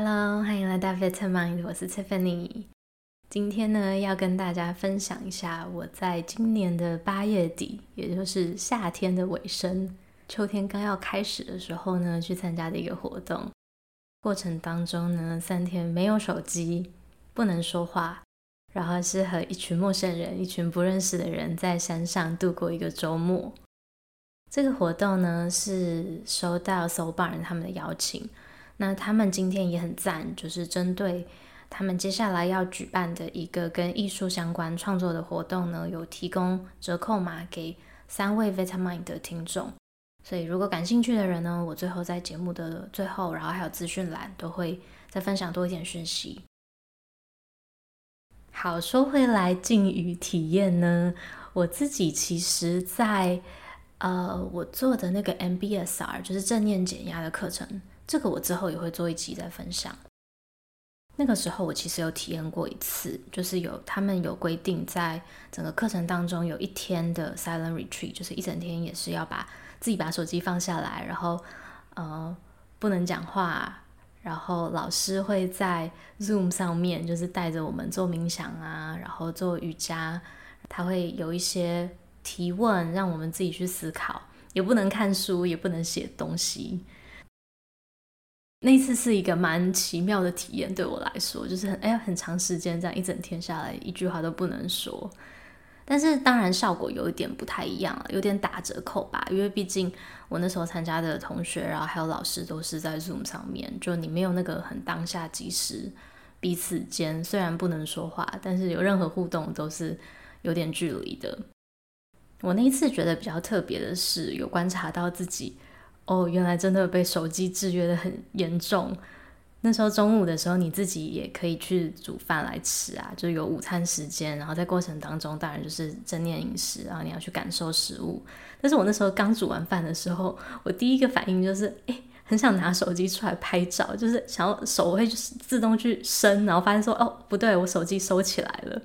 Hello，欢迎来到 Vitamind，我是 Tiffany。今天呢，要跟大家分享一下我在今年的八月底，也就是夏天的尾声，秋天刚要开始的时候呢，去参加的一个活动。过程当中呢，三天没有手机，不能说话，然后是和一群陌生人、一群不认识的人在山上度过一个周末。这个活动呢，是收到 Soul Barn 他们的邀请。那他们今天也很赞，就是针对他们接下来要举办的一个跟艺术相关创作的活动呢，有提供折扣码给三位 Vitamind 的听众。所以如果感兴趣的人呢，我最后在节目的最后，然后还有资讯栏都会再分享多一点讯息。好，说回来，静语体验呢，我自己其实在呃，我做的那个 MBSR 就是正念减压的课程。这个我之后也会做一期再分享。那个时候我其实有体验过一次，就是有他们有规定，在整个课程当中有一天的 silent retreat，就是一整天也是要把自己把手机放下来，然后呃不能讲话，然后老师会在 Zoom 上面就是带着我们做冥想啊，然后做瑜伽，他会有一些提问让我们自己去思考，也不能看书，也不能写东西。那次是一个蛮奇妙的体验，对我来说，就是很哎呀，很长时间这样一整天下来，一句话都不能说。但是当然效果有一点不太一样了，有点打折扣吧，因为毕竟我那时候参加的同学，然后还有老师都是在 Zoom 上面，就你没有那个很当下即时彼此间虽然不能说话，但是有任何互动都是有点距离的。我那一次觉得比较特别的是，有观察到自己。哦，原来真的被手机制约得很严重。那时候中午的时候，你自己也可以去煮饭来吃啊，就有午餐时间。然后在过程当中，当然就是正念饮食，然后你要去感受食物。但是我那时候刚煮完饭的时候，我第一个反应就是，哎，很想拿手机出来拍照，就是想要手会就是自动去伸，然后发现说，哦，不对，我手机收起来了。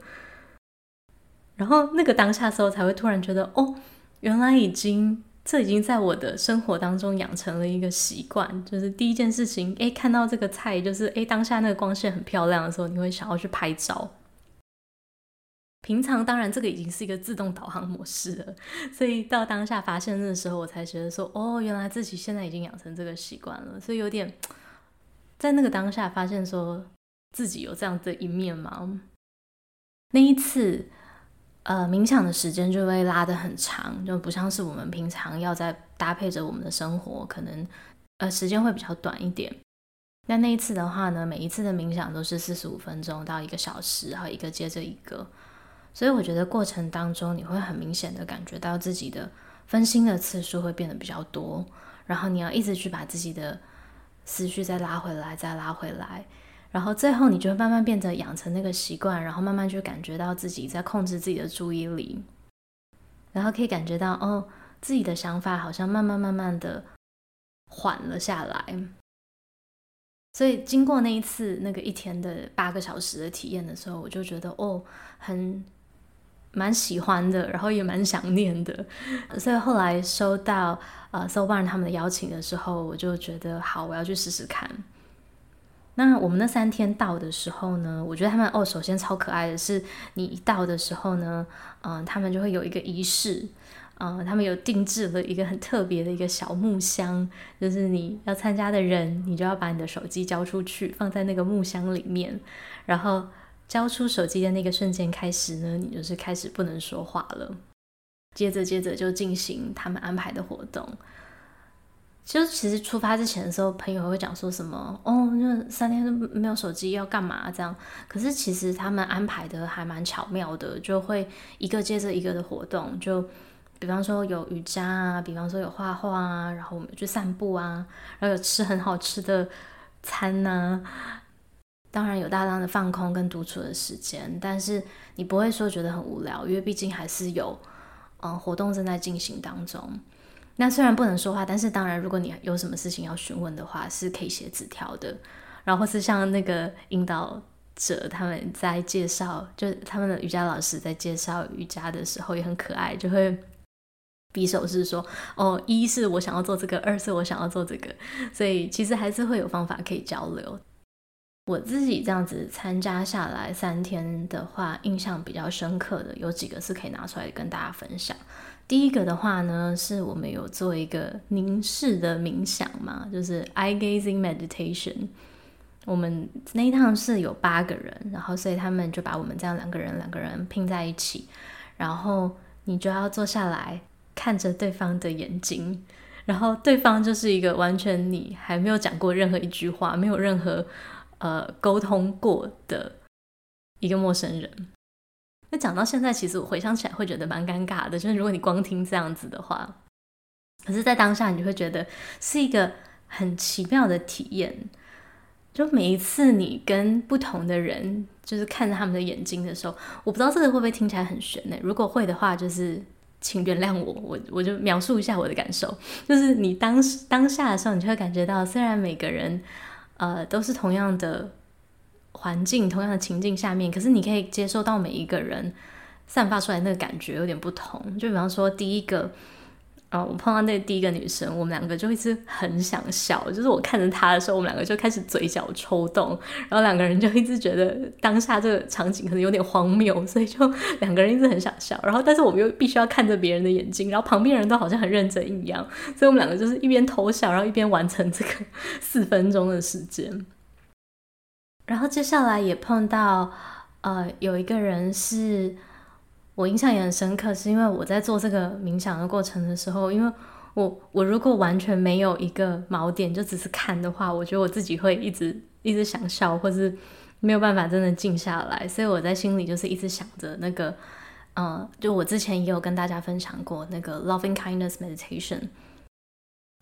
然后那个当下时候，才会突然觉得，哦，原来已经。这已经在我的生活当中养成了一个习惯，就是第一件事情，诶，看到这个菜，就是诶，当下那个光线很漂亮的时候，你会想要去拍照。平常当然这个已经是一个自动导航模式了，所以到当下发现的时候，我才觉得说，哦，原来自己现在已经养成这个习惯了，所以有点在那个当下发现说自己有这样的一面吗？那一次。呃，冥想的时间就会拉得很长，就不像是我们平常要在搭配着我们的生活，可能呃时间会比较短一点。那那一次的话呢，每一次的冥想都是四十五分钟到一个小时，然后一个接着一个，所以我觉得过程当中你会很明显的感觉到自己的分心的次数会变得比较多，然后你要一直去把自己的思绪再拉回来，再拉回来。然后最后，你就会慢慢变得养成那个习惯，然后慢慢就感觉到自己在控制自己的注意力，然后可以感觉到哦，自己的想法好像慢慢慢慢的缓了下来。所以经过那一次那个一天的八个小时的体验的时候，我就觉得哦，很蛮喜欢的，然后也蛮想念的。所以后来收到呃 s o b a n 他们的邀请的时候，我就觉得好，我要去试试看。那我们那三天到的时候呢，我觉得他们哦，首先超可爱的是，你一到的时候呢，嗯、他们就会有一个仪式，嗯、他们有定制了一个很特别的一个小木箱，就是你要参加的人，你就要把你的手机交出去，放在那个木箱里面，然后交出手机的那个瞬间开始呢，你就是开始不能说话了，接着接着就进行他们安排的活动。就其实出发之前的时候，朋友会讲说什么哦，那三天都没有手机要干嘛这样？可是其实他们安排的还蛮巧妙的，就会一个接着一个的活动，就比方说有瑜伽啊，比方说有画画啊，然后我们去散步啊，然后有吃很好吃的餐呐、当然有大量的放空跟独处的时间，但是你不会说觉得很无聊，因为毕竟还是有嗯活动正在进行当中。那虽然不能说话，但是当然，如果你有什么事情要询问的话，是可以写纸条的。然后是像那个引导者他们在介绍，就他们的瑜伽老师在介绍瑜伽的时候也很可爱，就会比手势说：“哦，一是我想要做这个，二是我想要做这个。”所以其实还是会有方法可以交流。我自己这样子参加下来三天的话，印象比较深刻的有几个是可以拿出来跟大家分享。第一个的话呢，是我们有做一个凝视的冥想嘛，就是 eye gazing meditation。我们那一趟是有八个人，然后所以他们就把我们这样两个人两个人拼在一起，然后你就要坐下来看着对方的眼睛，然后对方就是一个完全你还没有讲过任何一句话，没有任何。呃，沟通过的一个陌生人。那讲到现在，其实我回想起来会觉得蛮尴尬的。就是如果你光听这样子的话，可是，在当下你就会觉得是一个很奇妙的体验。就每一次你跟不同的人，就是看着他们的眼睛的时候，我不知道这个会不会听起来很玄呢？如果会的话，就是请原谅我，我我就描述一下我的感受。就是你当当下的时候，你就会感觉到，虽然每个人。呃，都是同样的环境，同样的情境下面，可是你可以接受到每一个人散发出来那个感觉有点不同。就比方说，第一个，呃，我碰到那第一个女生，我们两个就一直很想笑，就是我看着她的时候，我们两个就开始嘴角抽动，然后两个人就一直觉得当下这个场景可能有点荒谬，所以就两个人一直很想笑。然后，但是我们又必须要看着别人的眼睛，然后旁边人都好像很认真一样，所以我们两个就是一边偷笑，然后一边完成这个四分钟的时间。然后接下来也碰到，呃，有一个人是。我印象也很深刻，是因为我在做这个冥想的过程的时候，因为我我如果完全没有一个锚点，就只是看的话，我觉得我自己会一直一直想笑，或是没有办法真的静下来，所以我在心里就是一直想着那个，嗯，就我之前也有跟大家分享过那个 Loving Kindness Meditation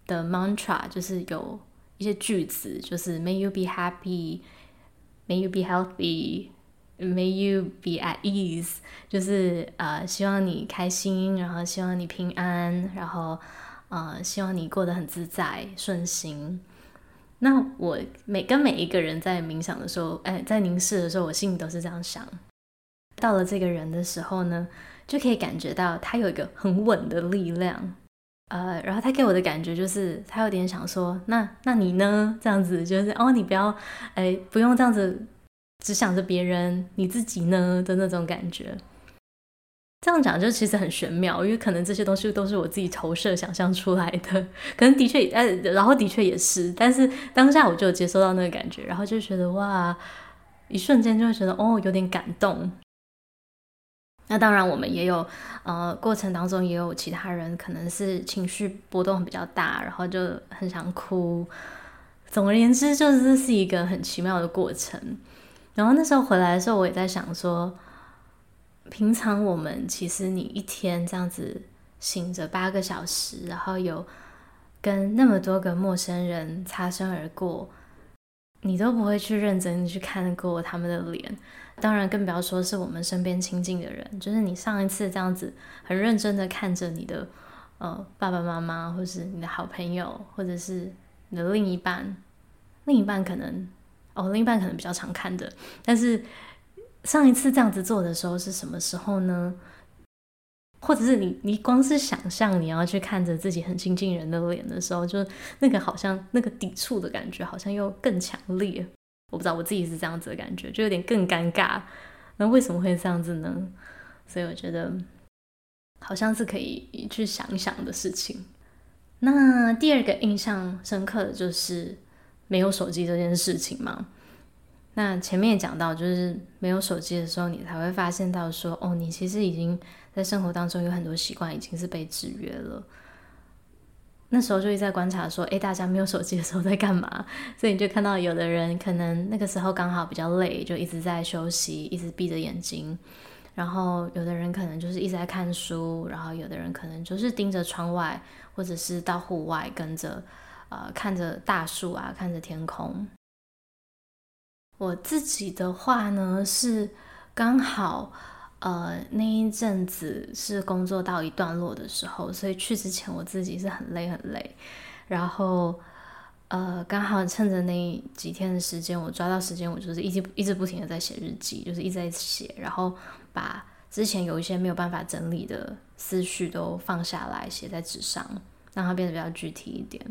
的 mantra，就是有一些句子，就是 May you be happy May you be healthy。May you be at ease，就是呃，希望你开心，然后希望你平安，然后呃，希望你过得很自在顺心。那我每跟每一个人在冥想的时候，哎，在凝视的时候，我心里都是这样想。到了这个人的时候呢，就可以感觉到他有一个很稳的力量，呃，然后他给我的感觉就是他有点想说，那那你呢？这样子就是哦，你不要，哎，不用这样子。只想着别人，你自己呢的那种感觉。这样讲就其实很玄妙，因为可能这些东西都是我自己投射想象出来的，可能的确，呃，然后的确也是，但是当下我就接收到那个感觉，然后就觉得哇，一瞬间就会觉得哦，有点感动。那当然，我们也有，呃，过程当中也有其他人可能是情绪波动比较大，然后就很想哭。总而言之，就是是一个很奇妙的过程。然后那时候回来的时候，我也在想说，平常我们其实你一天这样子醒着八个小时，然后有跟那么多个陌生人擦身而过，你都不会去认真去看过他们的脸，当然更不要说是我们身边亲近的人，就是你上一次这样子很认真的看着你的呃爸爸妈妈，或是你的好朋友，或者是你的另一半，另一半可能。哦，另一半可能比较常看的，但是上一次这样子做的时候是什么时候呢？或者是你，你光是想象你要去看着自己很亲近人的脸的时候，就那个好像那个抵触的感觉好像又更强烈。我不知道我自己是这样子的感觉，就有点更尴尬。那为什么会这样子呢？所以我觉得好像是可以去想一想的事情。那第二个印象深刻的就是。没有手机这件事情嘛，那前面也讲到，就是没有手机的时候，你才会发现到说，哦，你其实已经在生活当中有很多习惯已经是被制约了。那时候就一直在观察说，诶，大家没有手机的时候在干嘛？所以你就看到有的人可能那个时候刚好比较累，就一直在休息，一直闭着眼睛；然后有的人可能就是一直在看书，然后有的人可能就是盯着窗外，或者是到户外跟着。呃，看着大树啊，看着天空。我自己的话呢，是刚好呃那一阵子是工作到一段落的时候，所以去之前我自己是很累很累。然后呃，刚好趁着那几天的时间，我抓到时间，我就是一直一直不停的在写日记，就是一直在写，然后把之前有一些没有办法整理的思绪都放下来，写在纸上，让它变得比较具体一点。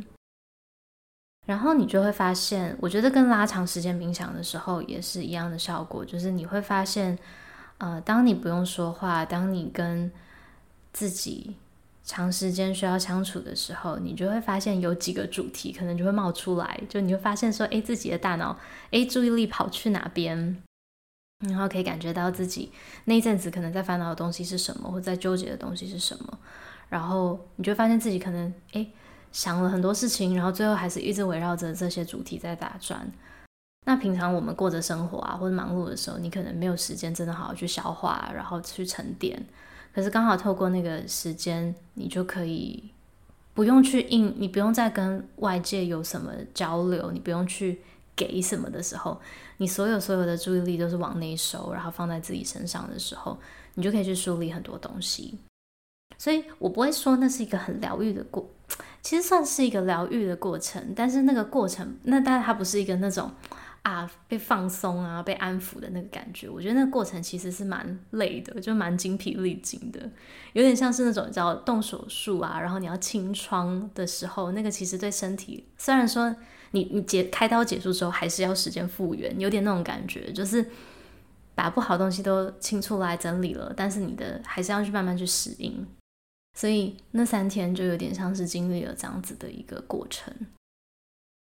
然后你就会发现，我觉得跟拉长时间冥想的时候也是一样的效果，就是你会发现，呃，当你不用说话，当你跟自己长时间需要相处的时候，你就会发现有几个主题可能就会冒出来，就你会发现说，诶，自己的大脑，诶，注意力跑去哪边，然后可以感觉到自己那一阵子可能在烦恼的东西是什么，或在纠结的东西是什么，然后你就发现自己可能，诶。想了很多事情，然后最后还是一直围绕着这些主题在打转。那平常我们过着生活啊，或者忙碌的时候，你可能没有时间真的好好去消化，然后去沉淀。可是刚好透过那个时间，你就可以不用去应，你不用再跟外界有什么交流，你不用去给什么的时候，你所有所有的注意力都是往内收，然后放在自己身上的时候，你就可以去梳理很多东西。所以我不会说那是一个很疗愈的过。其实算是一个疗愈的过程，但是那个过程，那但是它不是一个那种啊被放松啊被安抚的那个感觉。我觉得那个过程其实是蛮累的，就蛮精疲力尽的，有点像是那种叫动手术啊，然后你要清创的时候，那个其实对身体，虽然说你你结开刀结束之后还是要时间复原，有点那种感觉，就是把不好东西都清出来整理了，但是你的还是要去慢慢去适应。所以那三天就有点像是经历了这样子的一个过程，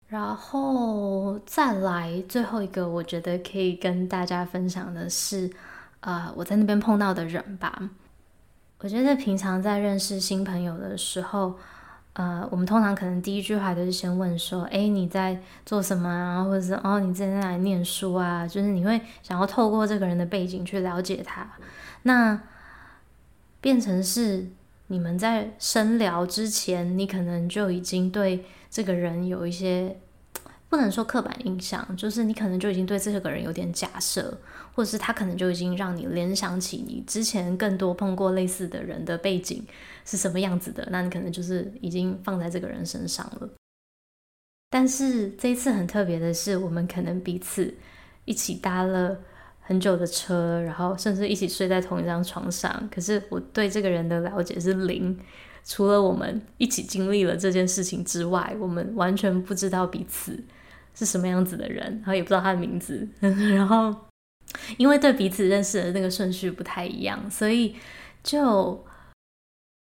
然后再来最后一个，我觉得可以跟大家分享的是，呃，我在那边碰到的人吧。我觉得平常在认识新朋友的时候，呃，我们通常可能第一句话都是先问说，哎，你在做什么啊？或者是哦，你正在哪里念书啊？就是你会想要透过这个人的背景去了解他，那变成是。你们在深聊之前，你可能就已经对这个人有一些不能说刻板印象，就是你可能就已经对这个人有点假设，或者是他可能就已经让你联想起你之前更多碰过类似的人的背景是什么样子的，那你可能就是已经放在这个人身上了。但是这一次很特别的是，我们可能彼此一起搭了。很久的车，然后甚至一起睡在同一张床上。可是我对这个人的了解是零，除了我们一起经历了这件事情之外，我们完全不知道彼此是什么样子的人，然后也不知道他的名字。然后因为对彼此认识的那个顺序不太一样，所以就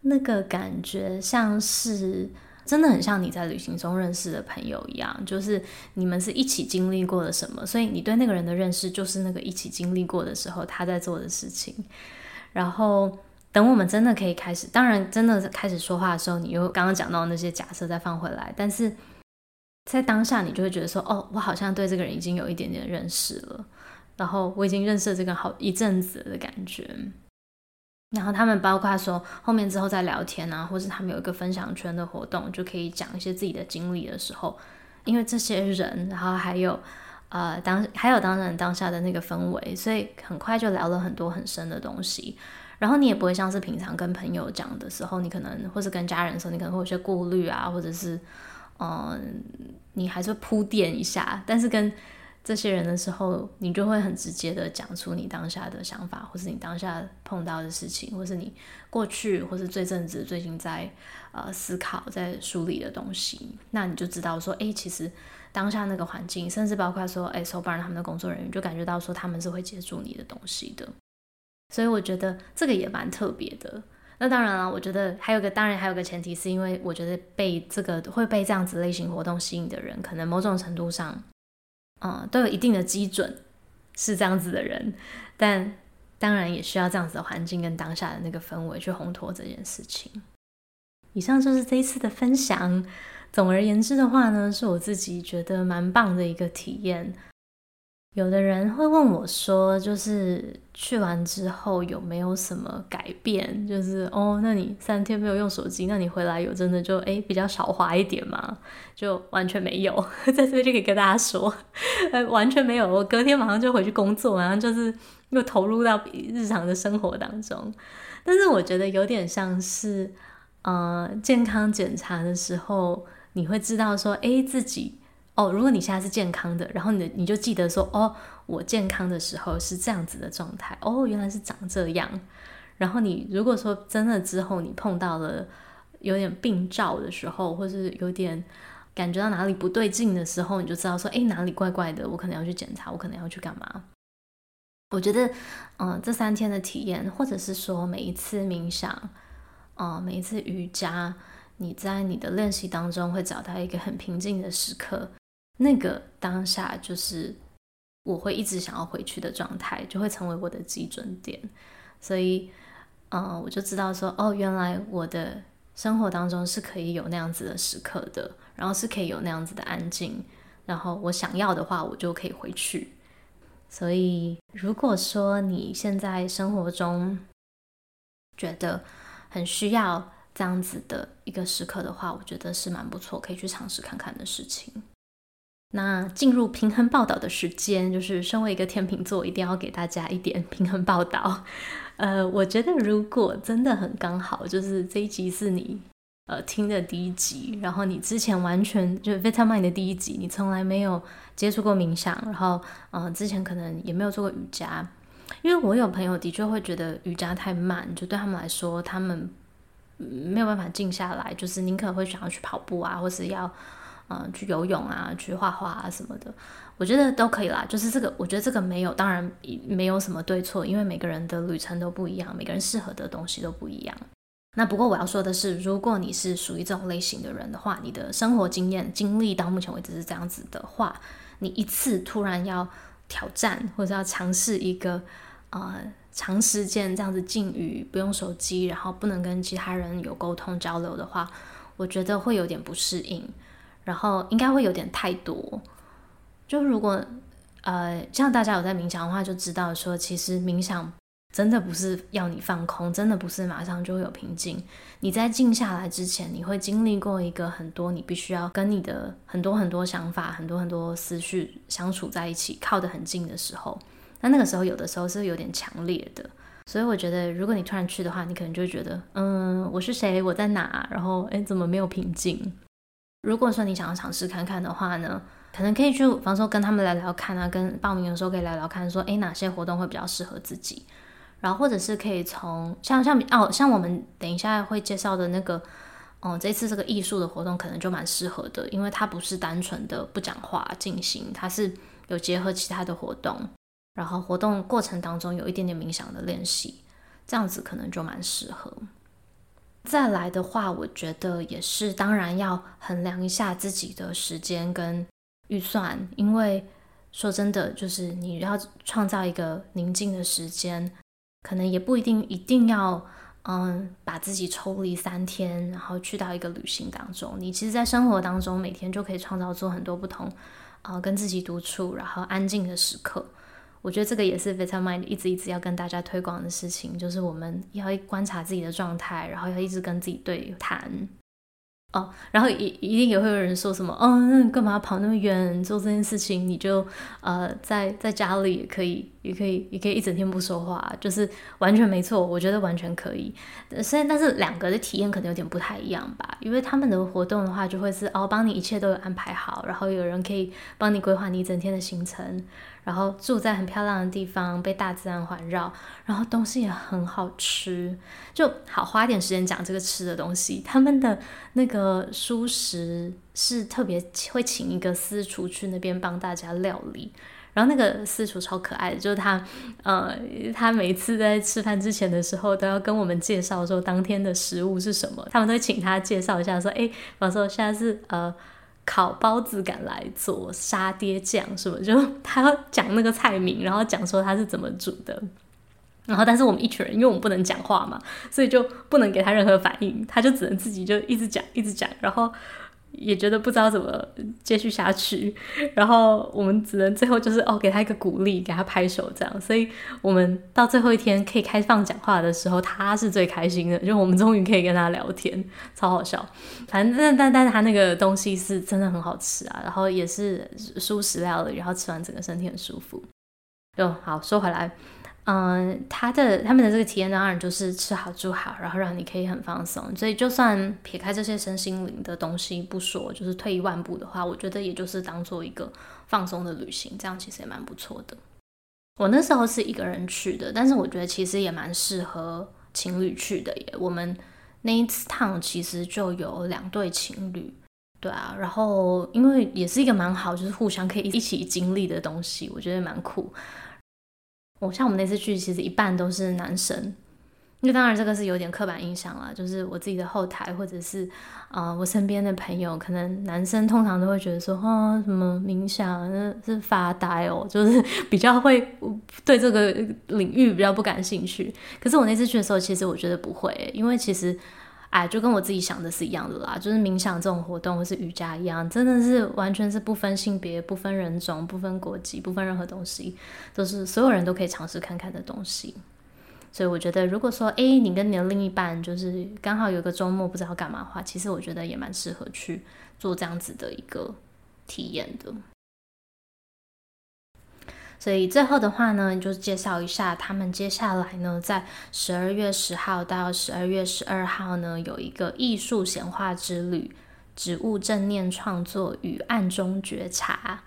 那个感觉像是。真的很像你在旅行中认识的朋友一样，就是你们是一起经历过了什么，所以你对那个人的认识就是那个一起经历过的时候他在做的事情。然后等我们真的可以开始，当然真的开始说话的时候，你又刚刚讲到那些假设再放回来，但是在当下你就会觉得说，哦，我好像对这个人已经有一点点认识了，然后我已经认识这个好一阵子的感觉。然后他们包括说后面之后再聊天啊，或是他们有一个分享圈的活动，就可以讲一些自己的经历的时候，因为这些人，然后还有呃当还有当然当下的那个氛围，所以很快就聊了很多很深的东西。然后你也不会像是平常跟朋友讲的时候，你可能或是跟家人的时候，你可能会有些顾虑啊，或者是嗯、你还是铺垫一下，但是跟这些人的时候，你就会很直接的讲出你当下的想法，或是你当下碰到的事情，或是你过去，或是最正直最近在呃思考、在梳理的东西，那你就知道说，哎，其实当下那个环境，甚至包括说，哎，Soul Barn 他们的工作人员就感觉到说他们是会接住你的东西的，所以我觉得这个也蛮特别的。那当然了，我觉得还有个，当然还有个前提，是因为我觉得被这个会被这样子类型活动吸引的人，可能某种程度上。嗯，都有一定的基准，是这样子的人，但当然也需要这样子的环境跟当下的那个氛围去烘托这件事情。以上就是这一次的分享。总而言之的话呢，是我自己觉得蛮棒的一个体验。有的人会问我说，就是去完之后有没有什么改变？就是哦，那你三天没有用手机，那你回来有真的就诶比较少滑一点吗？就完全没有，在这边就可以跟大家说，呃，完全没有。我隔天马上就回去工作，然后就是又投入到日常的生活当中。但是我觉得有点像是，呃，健康检查的时候，你会知道说，诶，自己。哦，如果你现在是健康的，然后你你就记得说，哦，我健康的时候是这样子的状态，哦，原来是长这样。然后你如果说真的之后你碰到了有点病灶的时候，或是有点感觉到哪里不对劲的时候，你就知道说，哎，哪里怪怪的，我可能要去检查，我可能要去干嘛。我觉得，嗯、这三天的体验，或者是说每一次冥想，啊、呃，每一次瑜伽，你在你的练习当中会找到一个很平静的时刻，那个当下就是我会一直想要回去的状态，就会成为我的基准点。所以，嗯、呃，我就知道说，哦，原来我的生活当中是可以有那样子的时刻的。然后是可以有那样子的安静，然后我想要的话，我就可以回去。所以，如果说你现在生活中觉得很需要这样子的一个时刻的话，我觉得是蛮不错，可以去尝试看看的事情。那进入平衡报道的时间，就是身为一个天秤座，一定要给大家一点平衡报道。呃，我觉得如果真的很刚好，就是这一集是你。呃，听的第一集，然后你之前完全就是 vitamin 的第一集，你从来没有接触过冥想，然后呃，之前可能也没有做过瑜伽，因为我有朋友的确会觉得瑜伽太慢，就对他们来说，他们没有办法静下来，就是宁可会想要去跑步啊，或是要呃去游泳啊，去画画啊什么的，我觉得都可以啦。就是这个，我觉得这个没有，当然没有什么对错，因为每个人的旅程都不一样，每个人适合的东西都不一样。那不过我要说的是，如果你是属于这种类型的人的话，你的生活经验经历到目前为止是这样子的话，你一次突然要挑战或者要尝试一个呃长时间这样子禁语，不用手机，然后不能跟其他人有沟通交流的话，我觉得会有点不适应，然后应该会有点太多。就如果呃像大家有在冥想的话，就知道说其实冥想。真的不是要你放空，真的不是马上就会有平静。你在静下来之前，你会经历过一个很多，你必须要跟你的很多很多想法、很多很多思绪相处在一起，靠得很近的时候。那那个时候，有的时候是有点强烈的。所以我觉得，如果你突然去的话，你可能就会觉得，嗯，我是谁？我在哪？然后，诶，怎么没有平静？如果说你想要尝试看看的话呢，可能可以去，比方说跟他们聊聊看啊，跟报名的时候可以聊聊看，说，诶，哪些活动会比较适合自己。然后或者是可以从像像哦像我们等一下会介绍的那个，哦、嗯、这次这个艺术的活动可能就蛮适合的，因为它不是单纯的不讲话进行，它是有结合其他的活动，然后活动过程当中有一点点冥想的练习，这样子可能就蛮适合。再来的话，我觉得也是，当然要衡量一下自己的时间跟预算，因为说真的，就是你要创造一个宁静的时间。可能也不一定一定要，嗯，把自己抽离三天，然后去到一个旅行当中。你其实，在生活当中，每天就可以创造出很多不同，呃，跟自己独处，然后安静的时刻。我觉得这个也是 Vitamind 一直一直要跟大家推广的事情，就是我们要观察自己的状态，然后要一直跟自己对谈。哦，然后一一定也会有人说什么，哦，那干嘛跑那么远做这件事情？你就呃在在家里也可以，也可以，也可以一整天不说话，就是完全没错，我觉得完全可以。所以，但是两个的体验可能有点不太一样吧，因为他们的活动的话，就会是哦，帮你一切都有安排好，然后有人可以帮你规划你一整天的行程。然后住在很漂亮的地方，被大自然环绕，然后东西也很好吃，就好花点时间讲这个吃的东西。他们的那个蔬食是特别会请一个私厨去那边帮大家料理，然后那个私厨超可爱的，就是他，呃，他每次在吃饭之前的时候都要跟我们介绍说当天的食物是什么，他们都会请他介绍一下说，哎，比方说现在是呃。烤包子敢来做沙爹酱是不？就他要讲那个菜名，然后讲说他是怎么煮的。然后，但是我们一群人，因为我们不能讲话嘛，所以就不能给他任何反应，他就只能自己就一直讲，一直讲，然后。也觉得不知道怎么继续下去，然后我们只能最后就是哦，给他一个鼓励，给他拍手这样。所以我们到最后一天可以开放讲话的时候，他是最开心的，就我们终于可以跟他聊天，超好笑。反正但但但他那个东西是真的很好吃啊，然后也是舒食料的，然后吃完整个身体很舒服。就好说回来。嗯，他的他们的这个体验当然就是吃好住好，然后让你可以很放松。所以就算撇开这些身心灵的东西不说，就是退一万步的话，我觉得也就是当做一个放松的旅行，这样其实也蛮不错的。我那时候是一个人去的，但是我觉得其实也蛮适合情侣去的耶。我们那一次趟其实就有两对情侣，对啊，然后因为也是一个蛮好，就是互相可以一起经历的东西，我觉得蛮酷。我像我们那次去，其实一半都是男生。那当然这个是有点刻板印象啦，就是我自己的后台或者是啊、我身边的朋友，可能男生通常都会觉得说，哦，什么冥想是发呆哦，就是比较会对这个领域比较不感兴趣。可是我那次去的时候，其实我觉得不会，因为其实哎，就跟我自己想的是一样的啦，就是冥想这种活动或是瑜伽一样，真的是完全是不分性别、不分人种、不分国籍、不分任何东西，都是所有人都可以尝试看看的东西。所以我觉得，如果说，诶，你跟你的另一半就是刚好有个周末不知道干嘛的话，其实我觉得也蛮适合去做这样子的一个体验的。所以最后的话呢，就介绍一下他们接下来呢，在十二月十号到十二月十二号呢，有一个艺术显化之旅，植物正念创作与暗中觉察。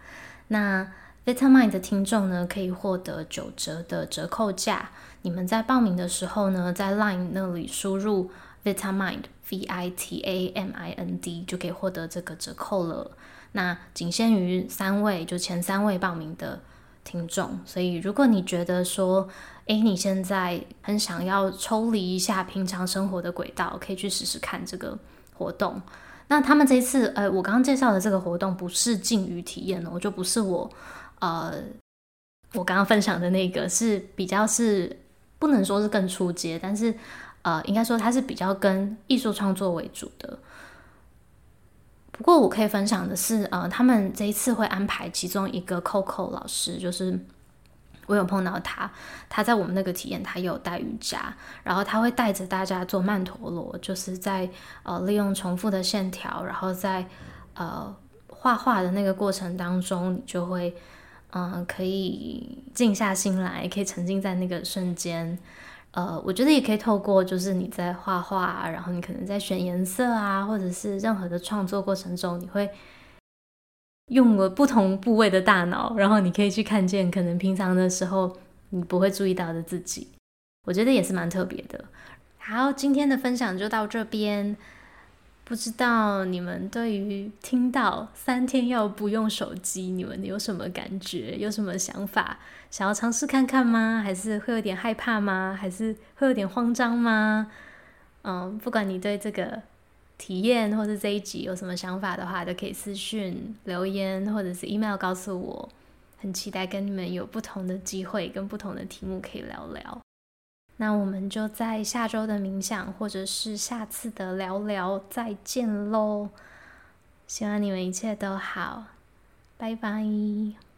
那 Vitamind 的听众呢，可以获得九折的折扣价。你们在报名的时候呢，在 Line 那里输入 Vitamind V I T A M I N D 就可以获得这个折扣了。那仅限于三位，就前三位报名的听众。所以如果你觉得说，诶，你现在很想要抽离一下平常生活的轨道，可以去试试看这个活动。那他们这次，呃，我刚刚介绍的这个活动不是静语体验哦，就不是我。呃，我刚刚分享的那个是比较是不能说是更出街，但是呃，应该说它是比较跟艺术创作为主的。不过我可以分享的是，呃，他们这一次会安排其中一个 Coco 老师，就是我有碰到他，他在我们那个体验，他也有带瑜伽，然后他会带着大家做曼陀罗，就是在呃利用重复的线条，然后在呃画画的那个过程当中，你就会。嗯，可以静下心来，可以沉浸在那个瞬间。呃，我觉得也可以透过，就是你在画画，然后你可能在选颜色啊，或者是任何的创作过程中，你会用了不同部位的大脑，然后你可以去看见可能平常的时候你不会注意到的自己。我觉得也是蛮特别的。好，今天的分享就到这边。不知道你们对于听到三天要不用手机，你们有什么感觉？有什么想法？想要尝试看看吗？还是会有点害怕吗？还是会有点慌张吗？嗯，不管你对这个体验或者这一集有什么想法的话，都可以私讯留言或者是 email 告诉我。很期待跟你们有不同的机会跟不同的题目可以聊聊。那我们就在下周的冥想，或者是下次的聊聊再见喽！希望你们一切都好，拜拜。